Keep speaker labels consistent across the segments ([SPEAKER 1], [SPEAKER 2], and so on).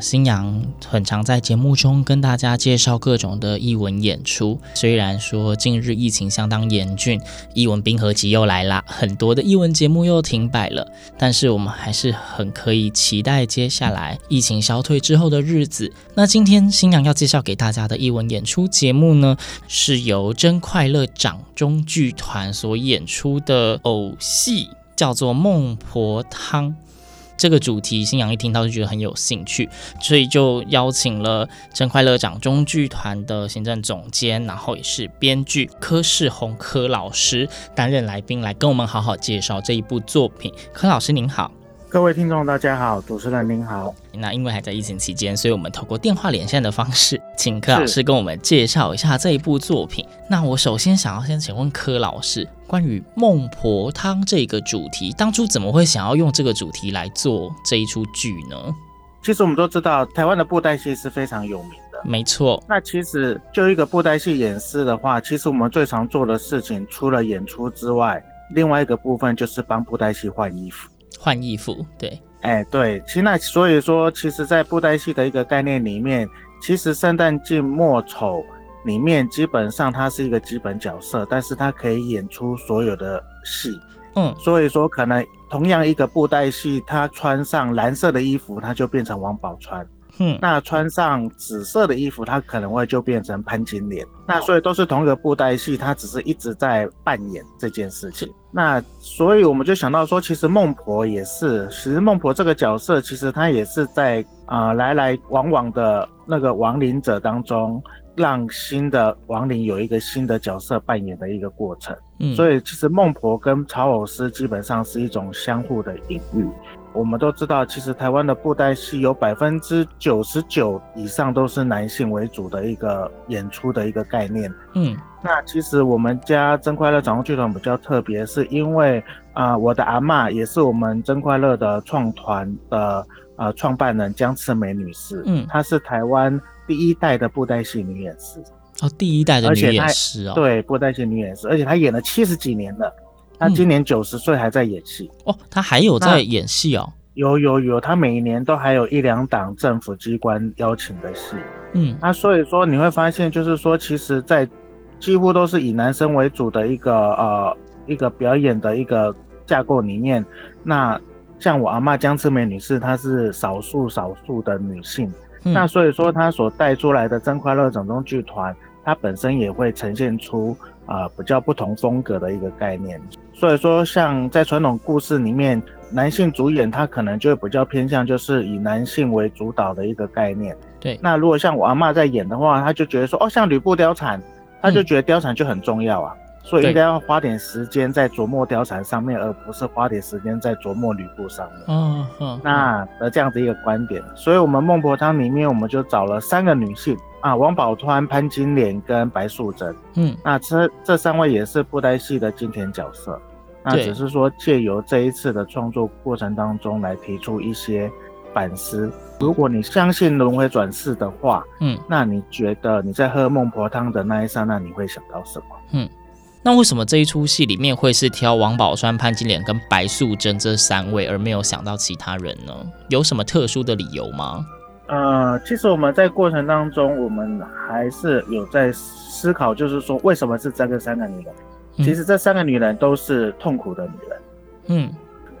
[SPEAKER 1] 星洋很常在节目中跟大家介绍各种的艺文演出。虽然说近日疫情相当严峻，艺文冰河期又来啦，很多的艺文节目又停摆了，但是我们还是很可以期待接下来疫情消退之后的日子。那今天星洋要介绍给大家的艺文演出节目呢，是由真快乐掌中剧团所演出的偶戏。叫做《孟婆汤》，这个主题，新阳一听到就觉得很有兴趣，所以就邀请了真快乐掌中剧团的行政总监，然后也是编剧柯世宏柯老师担任来宾，来跟我们好好介绍这一部作品。柯老师您好。
[SPEAKER 2] 各位听众，大家好，主持人您好。
[SPEAKER 1] 那因为还在疫情期间，所以我们透过电话连线的方式，请柯老师跟我们介绍一下这一部作品。那我首先想要先请问柯老师，关于孟婆汤这个主题，当初怎么会想要用这个主题来做这一出剧呢？
[SPEAKER 2] 其实我们都知道，台湾的布袋戏是非常有名的，
[SPEAKER 1] 没错。
[SPEAKER 2] 那其实就一个布袋戏演示的话，其实我们最常做的事情，除了演出之外，另外一个部分就是帮布袋戏换衣服。
[SPEAKER 1] 换衣服，对，
[SPEAKER 2] 哎，对，其实那所以说，其实，在布袋戏的一个概念里面，其实圣诞季末丑里面，基本上他是一个基本角色，但是他可以演出所有的戏，
[SPEAKER 1] 嗯，
[SPEAKER 2] 所以说可能同样一个布袋戏，他穿上蓝色的衣服，他就变成王宝釧。
[SPEAKER 1] 嗯，
[SPEAKER 2] 那穿上紫色的衣服，他可能会就变成潘金莲。那所以都是同一个布袋戏，他只是一直在扮演这件事情。那所以我们就想到说，其实孟婆也是，其实孟婆这个角色，其实她也是在啊、呃、来来往往的那个亡灵者当中，让新的亡灵有一个新的角色扮演的一个过程。嗯，所以其实孟婆跟曹偶师基本上是一种相互的隐喻。我们都知道，其实台湾的布袋戏有百分之九十九以上都是男性为主的一个演出的一个概念。
[SPEAKER 1] 嗯，
[SPEAKER 2] 那其实我们家真快乐掌控剧团比较特别，是因为啊、呃，我的阿嬷也是我们真快乐的创团的呃创办人江次美女士。
[SPEAKER 1] 嗯，
[SPEAKER 2] 她是台湾第一代的布袋戏女演师。
[SPEAKER 1] 哦，第一代的女演师哦。
[SPEAKER 2] 对，布袋戏女演师，而且她演了七十几年了。他今年九十岁还在演戏、
[SPEAKER 1] 嗯、哦，他还有在演戏哦，
[SPEAKER 2] 有有有，他每一年都还有一两档政府机关邀请的戏，
[SPEAKER 1] 嗯，
[SPEAKER 2] 那所以说你会发现，就是说，其实，在几乎都是以男生为主的一个呃一个表演的一个架构里面，那像我阿妈江次美女士，她是少数少数的女性，
[SPEAKER 1] 嗯、那
[SPEAKER 2] 所以说她所带出来的真快乐整中剧团，它本身也会呈现出啊、呃、比较不同风格的一个概念。所以说，像在传统故事里面，男性主演他可能就会比较偏向，就是以男性为主导的一个概念。
[SPEAKER 1] 对。
[SPEAKER 2] 那如果像我阿妈在演的话，他就觉得说，哦，像吕布貂蝉，他就觉得貂蝉就很重要啊，嗯、所以应该要花点时间在琢磨貂蝉上面，而不是花点时间在琢磨吕布上面。
[SPEAKER 1] 嗯嗯。
[SPEAKER 2] 那的这样的一个观点，所以我们孟婆汤里面，我们就找了三个女性啊，王宝钏、潘金莲跟白素贞。
[SPEAKER 1] 嗯。
[SPEAKER 2] 那这这三位也是布袋戏的经典角色。那只是说借由这一次的创作过程当中来提出一些反思。如果你相信轮回转世的话，
[SPEAKER 1] 嗯，
[SPEAKER 2] 那你觉得你在喝孟婆汤的那一刹那，你会想到什么？
[SPEAKER 1] 嗯，那为什么这一出戏里面会是挑王宝钏、潘金莲跟白素贞这三位，而没有想到其他人呢？有什么特殊的理由吗？
[SPEAKER 2] 呃，其实我们在过程当中，我们还是有在思考，就是说为什么是这个三个女人？其实这三个女人都是痛苦的女人。
[SPEAKER 1] 嗯，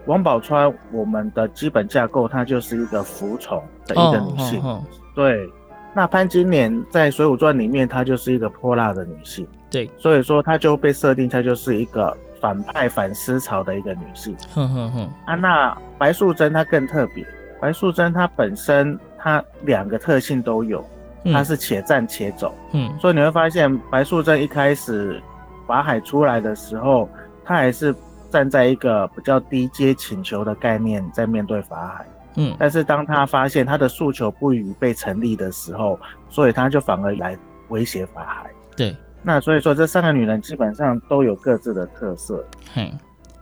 [SPEAKER 2] 王宝钏，我们的基本架构，她就是一个服从的一个女性。
[SPEAKER 1] 哦哦哦、
[SPEAKER 2] 对，那潘金莲在《水浒传》里面，她就是一个泼辣的女性，
[SPEAKER 1] 对，
[SPEAKER 2] 所以说她就被设定，她就是一个反派、反思潮的一个女性。
[SPEAKER 1] 哼哼哼。
[SPEAKER 2] 啊，那白素贞她更特别，白素贞她本身她两个特性都有，他是且战且走。
[SPEAKER 1] 嗯，
[SPEAKER 2] 所以你会发现白素贞一开始法海出来的时候，他还是站在一个比较低阶请求的概念在面对法海。
[SPEAKER 1] 嗯，
[SPEAKER 2] 但是当他发现他的诉求不予被成立的时候，所以他就反而来威胁法海。
[SPEAKER 1] 对，
[SPEAKER 2] 那所以说这三个女人基本上都有各自的特色。
[SPEAKER 1] 嗯，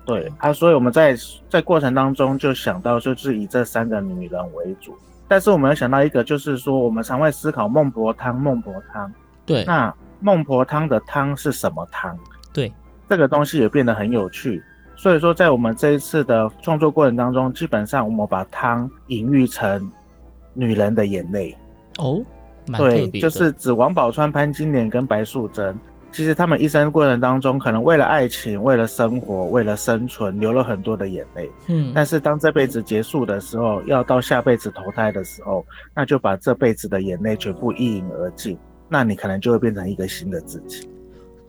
[SPEAKER 2] 对啊，所以我们在在过程当中就想到就是以这三个女人为主，但是我们要想到一个就是说我们常会思考孟婆汤，孟婆汤。
[SPEAKER 1] 对，
[SPEAKER 2] 那孟婆汤的汤是什么汤？
[SPEAKER 1] 对，
[SPEAKER 2] 这个东西也变得很有趣。所以说，在我们这一次的创作过程当中，基本上我们把汤隐喻成女人的眼泪
[SPEAKER 1] 哦，
[SPEAKER 2] 对，就是指王宝钏、潘金莲跟白素贞，其实他们一生过程当中，可能为了爱情、为了生活、为了生存，流了很多的眼泪。
[SPEAKER 1] 嗯，
[SPEAKER 2] 但是当这辈子结束的时候，要到下辈子投胎的时候，那就把这辈子的眼泪全部一饮而尽，那你可能就会变成一个新的自己。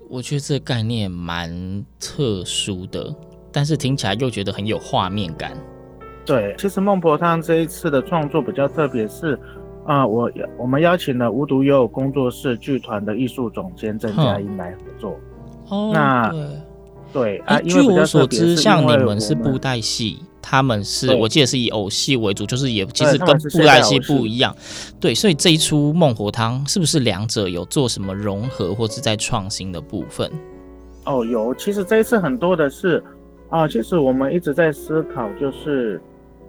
[SPEAKER 1] 我觉得这概念蛮特殊的。但是听起来又觉得很有画面感。
[SPEAKER 2] 对，其实孟婆汤这一次的创作比较特别，是啊，我我们邀请了无独有偶工作室剧团的艺术总监郑嘉音来合作。
[SPEAKER 1] 哦，
[SPEAKER 2] 那
[SPEAKER 1] 对，
[SPEAKER 2] 对啊，
[SPEAKER 1] 据我所知，像你们是布袋戏，他们是我记得是以偶戏为主，就是也其实跟布袋戏不一样。对，所以这一出孟婆汤是不是两者有做什么融合或是在创新的部分？
[SPEAKER 2] 哦，有，其实这一次很多的是。啊，其实我们一直在思考，就是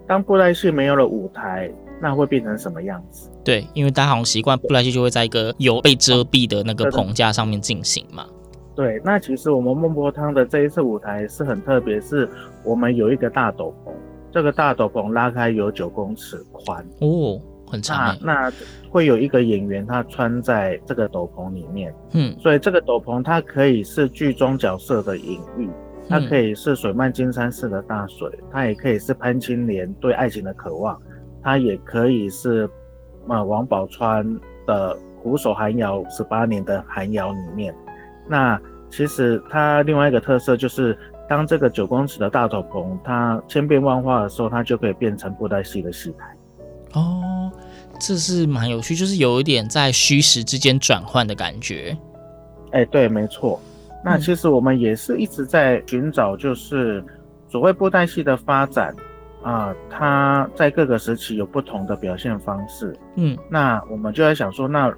[SPEAKER 2] 当布袋戏没有了舞台，那会变成什么样子？
[SPEAKER 1] 对，因为大家好像习惯布袋戏就会在一个有被遮蔽的那个棚架上面进行嘛。
[SPEAKER 2] 对，那其实我们孟婆汤的这一次舞台是很特别，是我们有一个大斗篷，这个大斗篷拉开有九公尺宽
[SPEAKER 1] 哦，很长。
[SPEAKER 2] 那会有一个演员他穿在这个斗篷里面，
[SPEAKER 1] 嗯，
[SPEAKER 2] 所以这个斗篷它可以是剧中角色的隐喻。它可以是水漫金山寺的大水，它也可以是潘金莲对爱情的渴望，它也可以是呃王宝钏的苦守寒窑十八年的寒窑里面。那其实它另外一个特色就是，当这个九公尺的大斗篷它千变万化的时候，它就可以变成布袋戏的戏台。
[SPEAKER 1] 哦，这是蛮有趣，就是有一点在虚实之间转换的感觉。
[SPEAKER 2] 哎、欸，对，没错。那其实我们也是一直在寻找，就是所谓布袋戏的发展啊，它在各个时期有不同的表现方式。
[SPEAKER 1] 嗯，
[SPEAKER 2] 那我们就在想说，那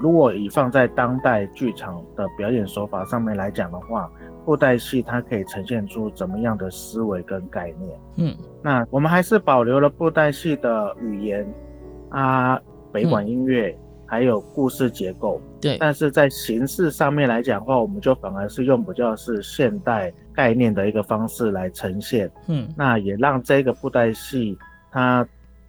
[SPEAKER 2] 如果以放在当代剧场的表演手法上面来讲的话，布袋戏它可以呈现出怎么样的思维跟概念？
[SPEAKER 1] 嗯，
[SPEAKER 2] 那我们还是保留了布袋戏的语言啊，北管音乐。嗯还有故事结构，
[SPEAKER 1] 对，
[SPEAKER 2] 但是在形式上面来讲的话，我们就反而是用比较是现代概念的一个方式来呈现，
[SPEAKER 1] 嗯，
[SPEAKER 2] 那也让这个布袋戏它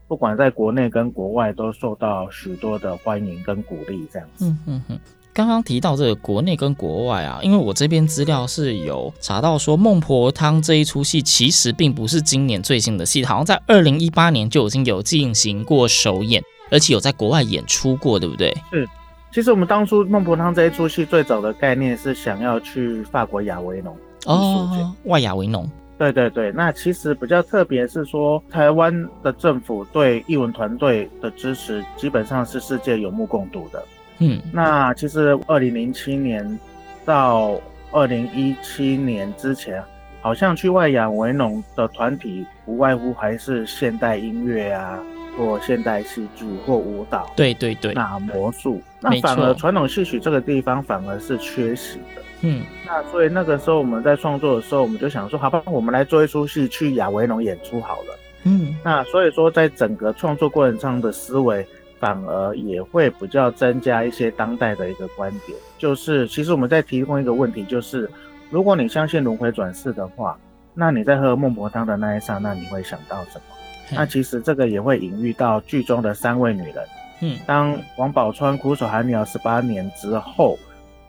[SPEAKER 2] 不管在国内跟国外都受到许多的欢迎跟鼓励，这样子。
[SPEAKER 1] 嗯嗯嗯。刚刚提到这个国内跟国外啊，因为我这边资料是有查到说，《孟婆汤》这一出戏其实并不是今年最新的戏，好像在二零一八年就已经有进行过首演。而且有在国外演出过，对不对？
[SPEAKER 2] 是，其实我们当初《孟婆汤》这一出戏最早的概念是想要去法国亚维农
[SPEAKER 1] 哦，外亚维农。
[SPEAKER 2] 对对对，那其实比较特别是说，台湾的政府对艺文团队的支持基本上是世界有目共睹的。
[SPEAKER 1] 嗯，
[SPEAKER 2] 那其实二零零七年到二零一七年之前，好像去外亚维农的团体不外乎还是现代音乐啊。或现代戏剧或舞蹈，
[SPEAKER 1] 对对对，
[SPEAKER 2] 那魔术，那反而传统戏曲这个地方反而是缺席的。
[SPEAKER 1] 嗯，
[SPEAKER 2] 那所以那个时候我们在创作的时候，我们就想说，好吧，我们来做一出戏去亚维农演出好了。
[SPEAKER 1] 嗯，
[SPEAKER 2] 那所以说在整个创作过程上的思维，反而也会比较增加一些当代的一个观点，就是其实我们在提供一个问题，就是如果你相信轮回转世的话，那你在喝孟婆汤的那一刹那，你会想到什么？那其实这个也会隐喻到剧中的三位女人。
[SPEAKER 1] 嗯，
[SPEAKER 2] 当王宝钏苦守寒窑十八年之后，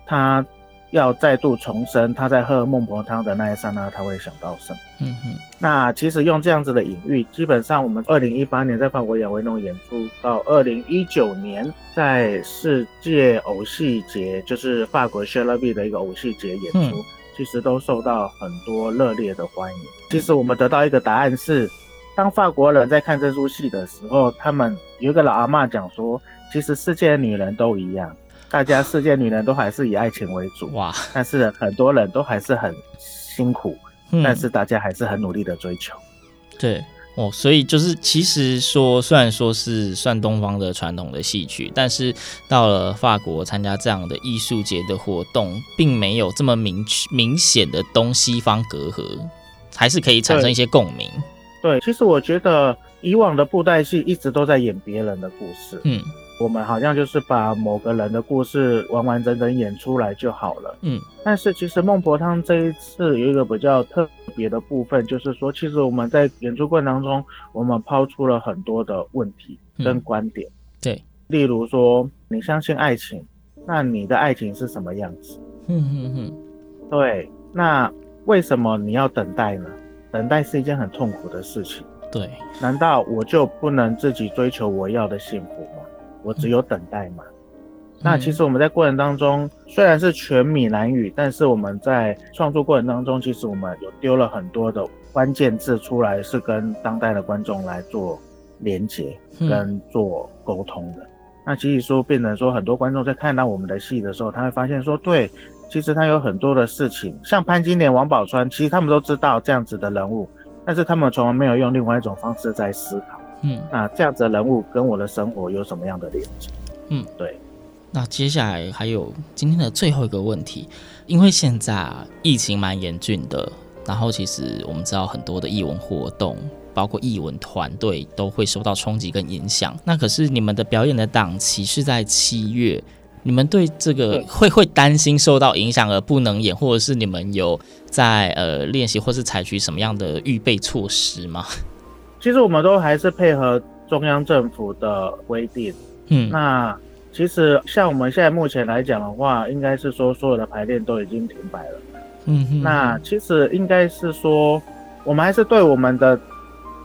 [SPEAKER 2] 她要再度重生，她在喝孟婆汤的那一刹那，她会想到什么？
[SPEAKER 1] 嗯哼。
[SPEAKER 2] 那其实用这样子的隐喻，基本上我们二零一八年在法国亚维农演出，到二零一九年在世界偶戏节，就是法国 Charleville 的一个偶戏节演出，嗯、其实都受到很多热烈的欢迎。其实我们得到一个答案是，当法国人在看这出戏的时候，他们有一个老阿妈讲说，其实世界的女人都一样。大家世界女人都还是以爱情为主哇，但是很多人都还是很辛苦，嗯、但是大家还是很努力的追求。
[SPEAKER 1] 对哦，所以就是其实说，虽然说是算东方的传统的戏曲，但是到了法国参加这样的艺术节的活动，并没有这么明明显的东西方隔阂，还是可以产生一些共鸣。
[SPEAKER 2] 对，其实我觉得以往的布袋戏一直都在演别人的故事，嗯。我们好像就是把某个人的故事完完整整演出来就好了。嗯，但是其实孟婆汤这一次有一个比较特别的部分，就是说，其实我们在演出过程当中，我们抛出了很多的问题跟观点。嗯、对，例如说，你相信爱情，那你的爱情是什么样子？嗯嗯嗯。对，那为什么你要等待呢？等待是一件很痛苦的事情。对，难道我就不能自己追求我要的幸福吗？我只有等待吗。那其实我们在过程当中，虽然是全闽南语，但是我们在创作过程当中，其实我们有丢了很多的关键字出来，是跟当代的观众来做连接跟做沟通的。那其实说变成说，很多观众在看到我们的戏的时候，他会发现说，对，其实他有很多的事情，像潘金莲、王宝钏，其实他们都知道这样子的人物，但是他们从来没有用另外一种方式在思考。嗯，那这样子的人物跟我的生活有什么样的连接？嗯，对。
[SPEAKER 1] 那接下来还有今天的最后一个问题，因为现在啊疫情蛮严峻的，然后其实我们知道很多的艺文活动，包括艺文团队都会受到冲击跟影响。那可是你们的表演的档期是在七月，你们对这个会会担心受到影响而不能演，或者是你们有在呃练习或是采取什么样的预备措施吗？
[SPEAKER 2] 其实我们都还是配合中央政府的规定，嗯，那其实像我们现在目前来讲的话，应该是说所有的排练都已经停摆了，嗯哼，那其实应该是说我们还是对我们的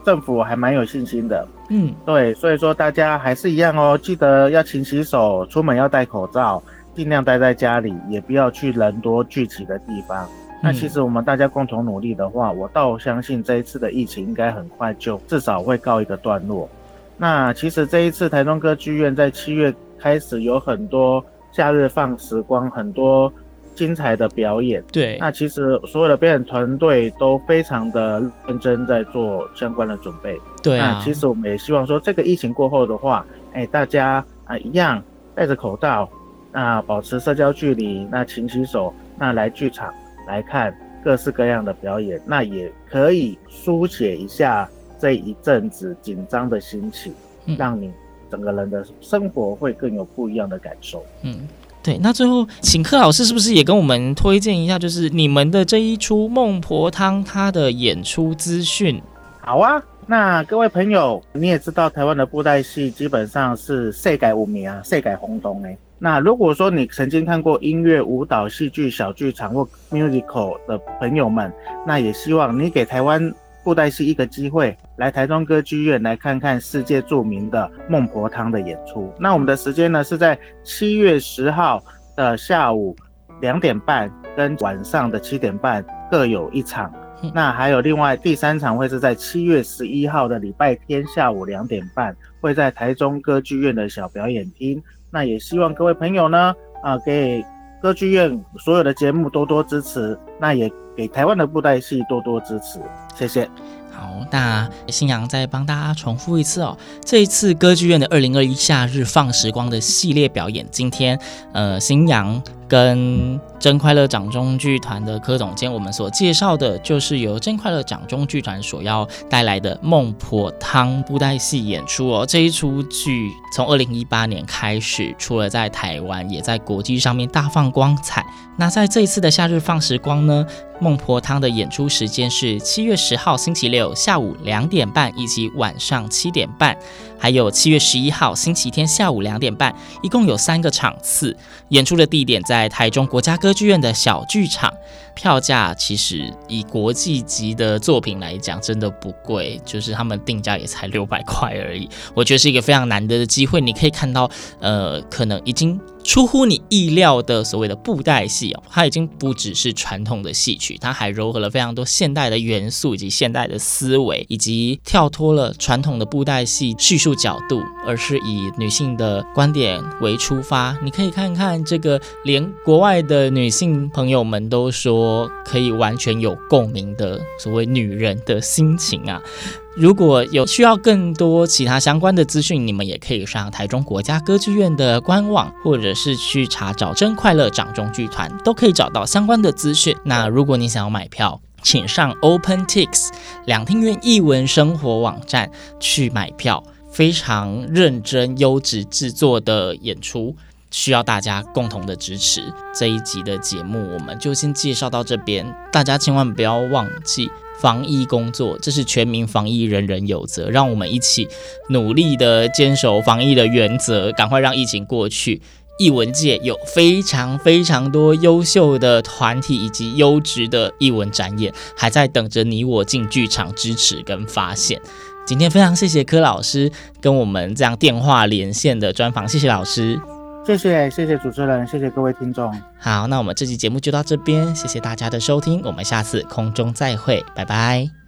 [SPEAKER 2] 政府还蛮有信心的，嗯，对，所以说大家还是一样哦，记得要勤洗手，出门要戴口罩，尽量待在家里，也不要去人多聚集的地方。那其实我们大家共同努力的话，我倒相信这一次的疫情应该很快就至少会告一个段落。那其实这一次台中歌剧院在七月开始有很多假日放时光，很多精彩的表演。对，那其实所有的表演团队都非常的认真在做相关的准备。对啊，那其实我们也希望说，这个疫情过后的话，哎，大家啊一样戴着口罩，那保持社交距离，那勤洗手，那来剧场。来看各式各样的表演，那也可以疏解一下这一阵子紧张的心情，嗯，让你整个人的生活会更有不一样的感受。嗯，对。那最后，请柯老师是不是也跟我们推荐一下，就是你们的这一出《孟婆汤》它的演出资讯？好啊，那各位朋友，你也知道台湾的布袋戏基本上是世界有名啊，世界轰动哎。那如果说你曾经看过音乐、舞蹈、戏剧、小剧场或 musical 的朋友们，那也希望你给台湾布袋戏一个机会，来台中歌剧院来看看世界著名的孟婆汤的演出。那我们的时间呢是在七月十号的下午两点半跟晚上的七点半各有一场。那还有另外第三场会是在七月十一号的礼拜天下午两点半，会在台中歌剧院的小表演厅。那也希望各位朋友呢，啊，给歌剧院所有的节目多多支持，那也给台湾的布袋戏多多支持，谢谢。好，那新阳再帮大家重复一次哦。这一次歌剧院的二零二一夏日放时光的系列表演，今天呃，新阳跟真快乐掌中剧团的柯总监，我们所介绍的就是由真快乐掌中剧团所要带来的孟婆汤布袋戏演出哦。这一出剧从二零一八年开始，除了在台湾，也在国际上面大放光彩。那在这一次的夏日放时光呢，孟婆汤的演出时间是七月十号星期六下午两点半以及晚上七点半，还有七月十一号星期天下午两点半，一共有三个场次。演出的地点在
[SPEAKER 1] 台中国家歌歌剧院的小剧场，票价其实以国际级的作品来讲，真的不贵，就是他们定价也才六百块而已。我觉得是一个非常难得的机会，你可以看到，呃，可能已经。出乎你意料的所谓的布袋戏哦，它已经不只是传统的戏曲，它还糅合了非常多现代的元素以及现代的思维，以及跳脱了传统的布袋戏叙述角度，而是以女性的观点为出发。你可以看看这个，连国外的女性朋友们都说可以完全有共鸣的所谓女人的心情啊。如果有需要更多其他相关的资讯，你们也可以上台中国家歌剧院的官网，或者是去查找真快乐掌中剧团，都可以找到相关的资讯。那如果你想要买票，请上 OpenTix 两厅院艺文生活网站去买票。非常认真、优质制作的演出，需要大家共同的支持。这一集的节目，我们就先介绍到这边，大家千万不要忘记。防疫工作，这是全民防疫，人人有责。让我们一起努力的坚守防疫的原则，赶快让疫情过去。艺文界有非常非常多优秀的团体以及优质的艺文展演，还在等着你我进剧场支持跟发现。今天非常谢谢柯老师跟我们这样电话连线的专访，谢谢老师。
[SPEAKER 2] 谢谢，谢谢主持人，谢谢各位听众。
[SPEAKER 1] 好，那我们这期节目就到这边，谢谢大家的收听，我们下次空中再会，拜拜。